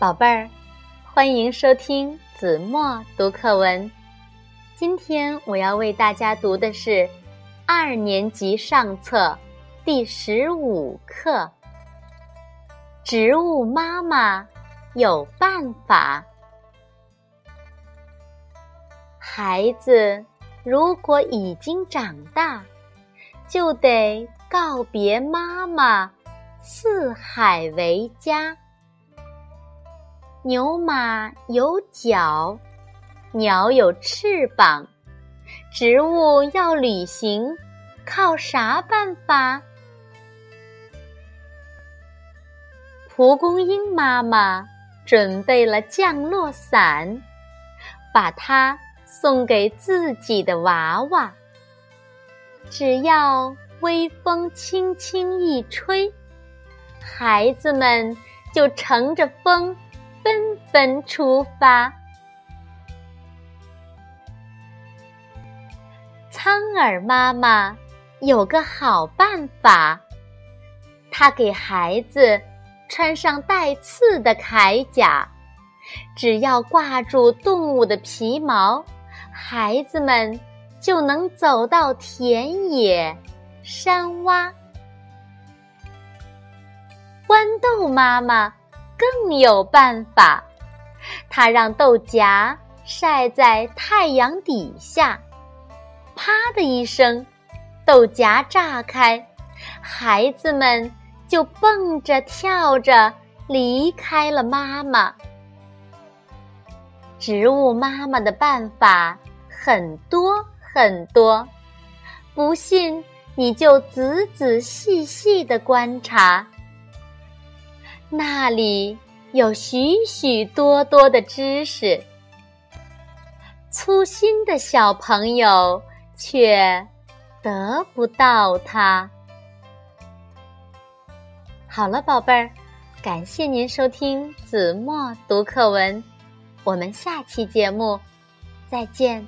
宝贝儿，欢迎收听子墨读课文。今天我要为大家读的是二年级上册第十五课《植物妈妈有办法》。孩子如果已经长大，就得告别妈妈，四海为家。牛马有脚，鸟有翅膀，植物要旅行，靠啥办法？蒲公英妈妈准备了降落伞，把它送给自己的娃娃。只要微风轻轻一吹，孩子们就乘着风。分出发。苍耳妈妈有个好办法，她给孩子穿上带刺的铠甲，只要挂住动物的皮毛，孩子们就能走到田野、山洼。豌豆妈妈。更有办法，他让豆荚晒在太阳底下，啪的一声，豆荚炸开，孩子们就蹦着跳着离开了妈妈。植物妈妈的办法很多很多，不信你就仔仔细细的观察。那里有许许多多的知识，粗心的小朋友却得不到它。好了，宝贝儿，感谢您收听子墨读课文，我们下期节目再见。